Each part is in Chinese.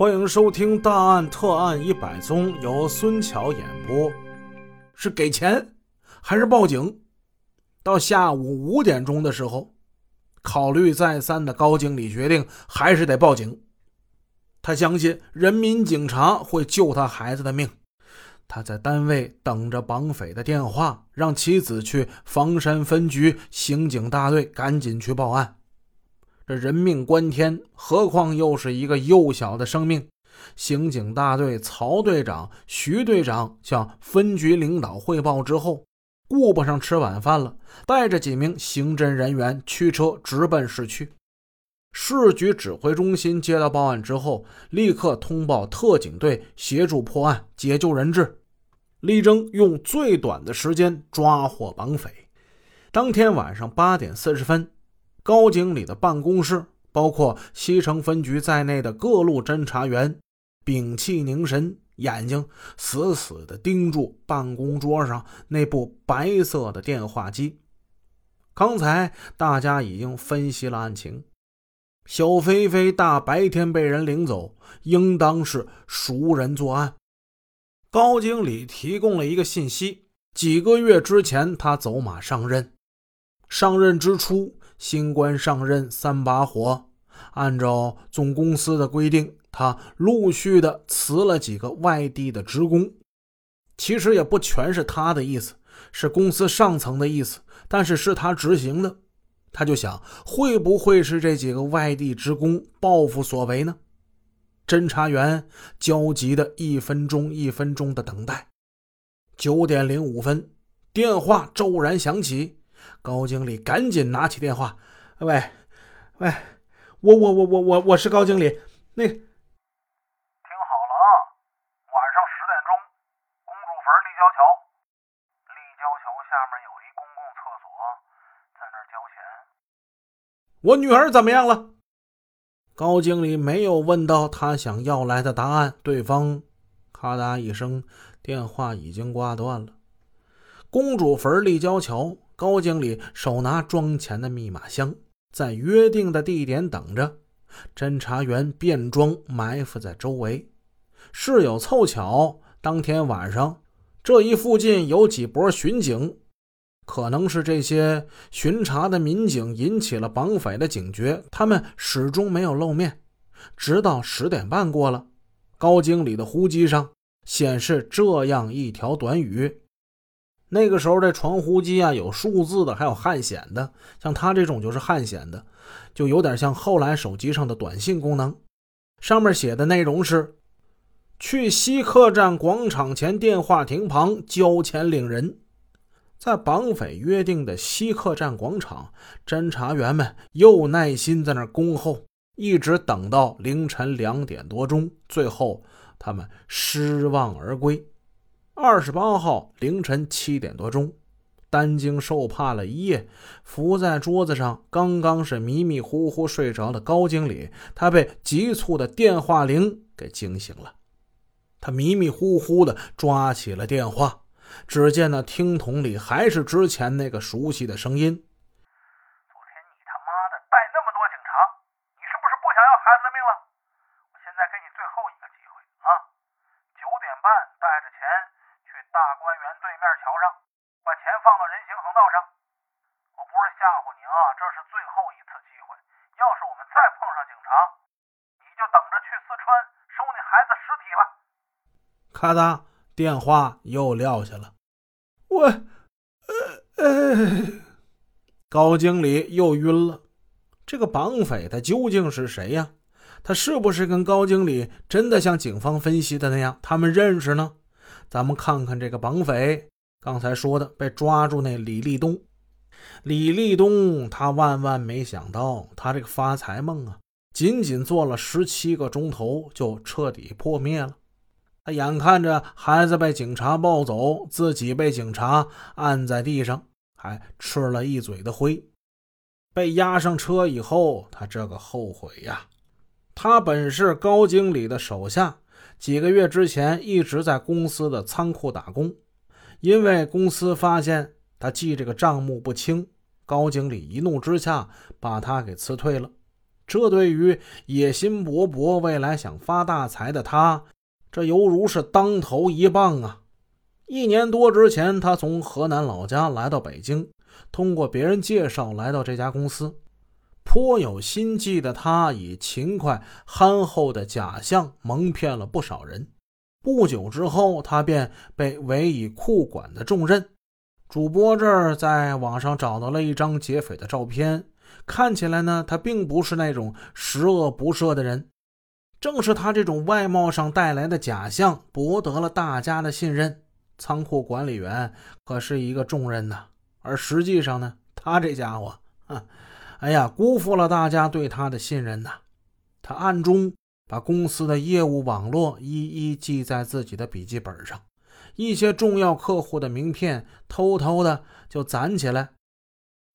欢迎收听《大案特案一百宗》，由孙桥演播。是给钱还是报警？到下午五点钟的时候，考虑再三的高经理决定还是得报警。他相信人民警察会救他孩子的命。他在单位等着绑匪的电话，让妻子去房山分局刑警大队赶紧去报案。这人命关天，何况又是一个幼小的生命。刑警大队曹队长、徐队长向分局领导汇报之后，顾不上吃晚饭了，带着几名刑侦人员驱车直奔市区。市局指挥中心接到报案之后，立刻通报特警队协助破案、解救人质。力争用最短的时间抓获绑匪。当天晚上八点四十分，高经理的办公室，包括西城分局在内的各路侦查员，屏气凝神，眼睛死死地盯住办公桌上那部白色的电话机。刚才大家已经分析了案情，小飞飞大白天被人领走，应当是熟人作案。高经理提供了一个信息：几个月之前，他走马上任。上任之初，新官上任三把火，按照总公司的规定，他陆续的辞了几个外地的职工。其实也不全是他的意思，是公司上层的意思，但是是他执行的。他就想，会不会是这几个外地职工报复所为呢？侦查员焦急的一分钟一分钟的等待。九点零五分，电话骤然响起，高经理赶紧拿起电话：“喂，喂，我我我我我我是高经理，那听好了啊，晚上十点钟，公主坟立交桥，立交桥下面有一公共厕所，在那儿交钱。我女儿怎么样了？”高经理没有问到他想要来的答案，对方咔嗒一声，电话已经挂断了。公主坟立交桥，高经理手拿装钱的密码箱，在约定的地点等着。侦查员变装埋伏在周围。事有凑巧，当天晚上这一附近有几波巡警。可能是这些巡查的民警引起了绑匪的警觉，他们始终没有露面，直到十点半过了，高经理的呼机上显示这样一条短语。那个时候这传呼机啊，有数字的，还有汉显的，像他这种就是汉显的，就有点像后来手机上的短信功能。上面写的内容是：去西客站广场前电话亭旁交钱领人。在绑匪约定的西客站广场，侦查员们又耐心在那儿恭候，一直等到凌晨两点多钟，最后他们失望而归。二十八号凌晨七点多钟，担惊受怕了一夜，伏在桌子上，刚刚是迷迷糊糊睡着的高经理，他被急促的电话铃给惊醒了。他迷迷糊糊的抓起了电话。只见那听筒里还是之前那个熟悉的声音：“昨天你他妈的带那么多警察，你是不是不想要孩子的命了？我现在给你最后一个机会啊！九点半带着钱去大观园对面桥上，把钱放到人行横道上。我不是吓唬你啊，这是最后一次机会。要是我们再碰上警察，你就等着去四川收你孩子尸体吧。”咔嗒。电话又撂下了，我，呃呃，高经理又晕了。这个绑匪他究竟是谁呀？他是不是跟高经理真的像警方分析的那样，他们认识呢？咱们看看这个绑匪，刚才说的被抓住那李立东。李立东他万万没想到，他这个发财梦啊，仅仅做了十七个钟头就彻底破灭了。他眼看着孩子被警察抱走，自己被警察按在地上，还吃了一嘴的灰。被押上车以后，他这个后悔呀！他本是高经理的手下，几个月之前一直在公司的仓库打工，因为公司发现他记这个账目不清，高经理一怒之下把他给辞退了。这对于野心勃勃、未来想发大财的他，这犹如是当头一棒啊！一年多之前，他从河南老家来到北京，通过别人介绍来到这家公司。颇有心计的他，以勤快憨厚的假象蒙骗了不少人。不久之后，他便被委以库管的重任。主播这儿在网上找到了一张劫匪的照片，看起来呢，他并不是那种十恶不赦的人。正是他这种外貌上带来的假象，博得了大家的信任。仓库管理员可是一个重任呐，而实际上呢，他这家伙，啊，哎呀，辜负了大家对他的信任呐。他暗中。把公司的业务网络一一记在自己的笔记本上，一些重要客户的名片偷偷的就攒起来。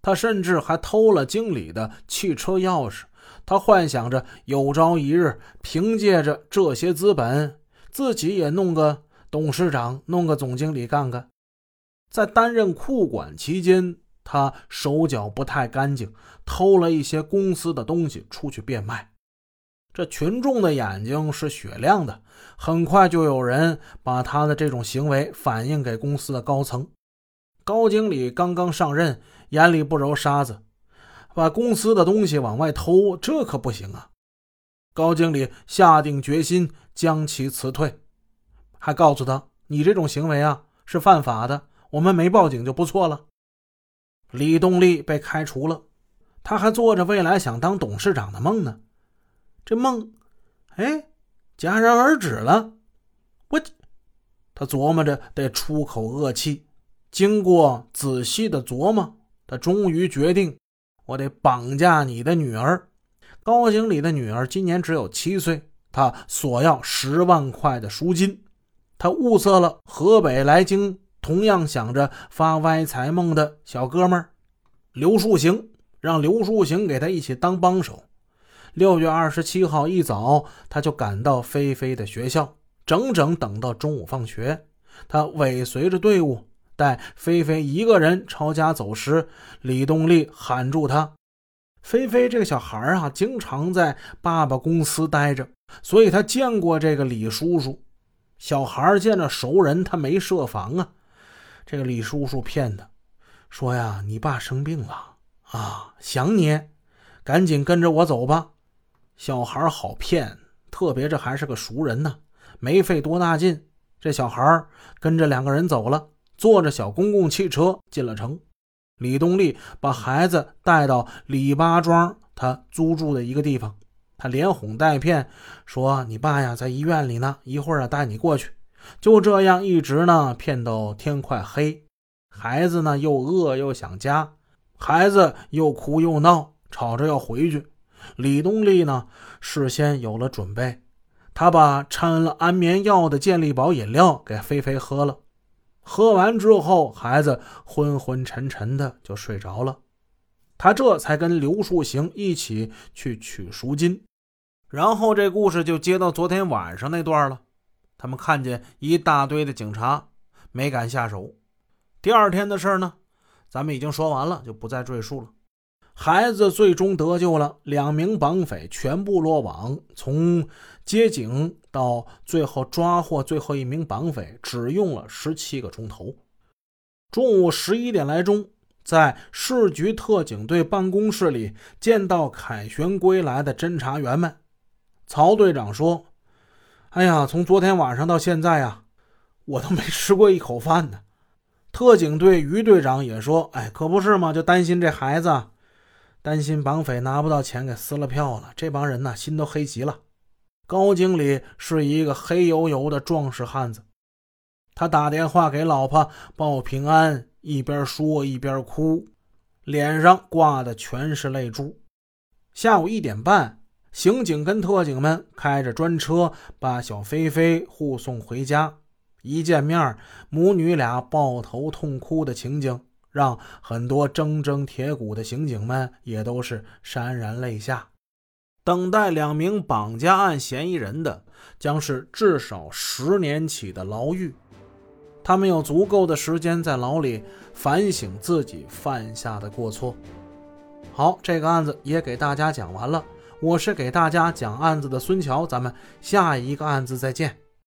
他甚至还偷了经理的汽车钥匙。他幻想着有朝一日，凭借着这些资本，自己也弄个董事长，弄个总经理干干。在担任库管期间，他手脚不太干净，偷了一些公司的东西出去变卖。这群众的眼睛是雪亮的，很快就有人把他的这种行为反映给公司的高层。高经理刚刚上任，眼里不揉沙子，把公司的东西往外偷，这可不行啊！高经理下定决心将其辞退，还告诉他：“你这种行为啊是犯法的，我们没报警就不错了。”李动力被开除了，他还做着未来想当董事长的梦呢。这梦，哎，戛然而止了。我，他琢磨着得出口恶气。经过仔细的琢磨，他终于决定，我得绑架你的女儿。高经理的女儿今年只有七岁，他索要十万块的赎金。他物色了河北来京，同样想着发歪财梦的小哥们儿刘树行，让刘树行给他一起当帮手。六月二十七号一早，他就赶到菲菲的学校，整整等到中午放学。他尾随着队伍，待菲菲一个人朝家走时，李动力喊住他。菲菲这个小孩啊，经常在爸爸公司待着，所以他见过这个李叔叔。小孩见着熟人，他没设防啊。这个李叔叔骗他，说呀：“你爸生病了啊，想你，赶紧跟着我走吧。”小孩好骗，特别这还是个熟人呢，没费多大劲，这小孩跟着两个人走了，坐着小公共汽车进了城。李东丽把孩子带到李八庄他租住的一个地方，他连哄带骗说：“你爸呀，在医院里呢，一会儿啊带你过去。”就这样一直呢骗到天快黑，孩子呢又饿又想家，孩子又哭又闹，吵着要回去。李东丽呢，事先有了准备，他把掺了安眠药的健力宝饮料给菲菲喝了。喝完之后，孩子昏昏沉沉的就睡着了。他这才跟刘树行一起去取赎金。然后这故事就接到昨天晚上那段了。他们看见一大堆的警察，没敢下手。第二天的事呢，咱们已经说完了，就不再赘述了。孩子最终得救了，两名绑匪全部落网。从接警到最后抓获最后一名绑匪，只用了十七个钟头。中午十一点来钟，在市局特警队办公室里见到凯旋归来的侦查员们，曹队长说：“哎呀，从昨天晚上到现在呀，我都没吃过一口饭呢。”特警队于队长也说：“哎，可不是嘛，就担心这孩子。”担心绑匪拿不到钱给撕了票了，这帮人呢心都黑极了。高经理是一个黑油油的壮实汉子，他打电话给老婆报平安，一边说一边哭，脸上挂的全是泪珠。下午一点半，刑警跟特警们开着专车把小菲菲护送回家。一见面，母女俩抱头痛哭的情景。让很多铮铮铁骨的刑警们也都是潸然泪下。等待两名绑架案嫌疑人的将是至少十年起的牢狱，他们有足够的时间在牢里反省自己犯下的过错。好，这个案子也给大家讲完了。我是给大家讲案子的孙桥，咱们下一个案子再见。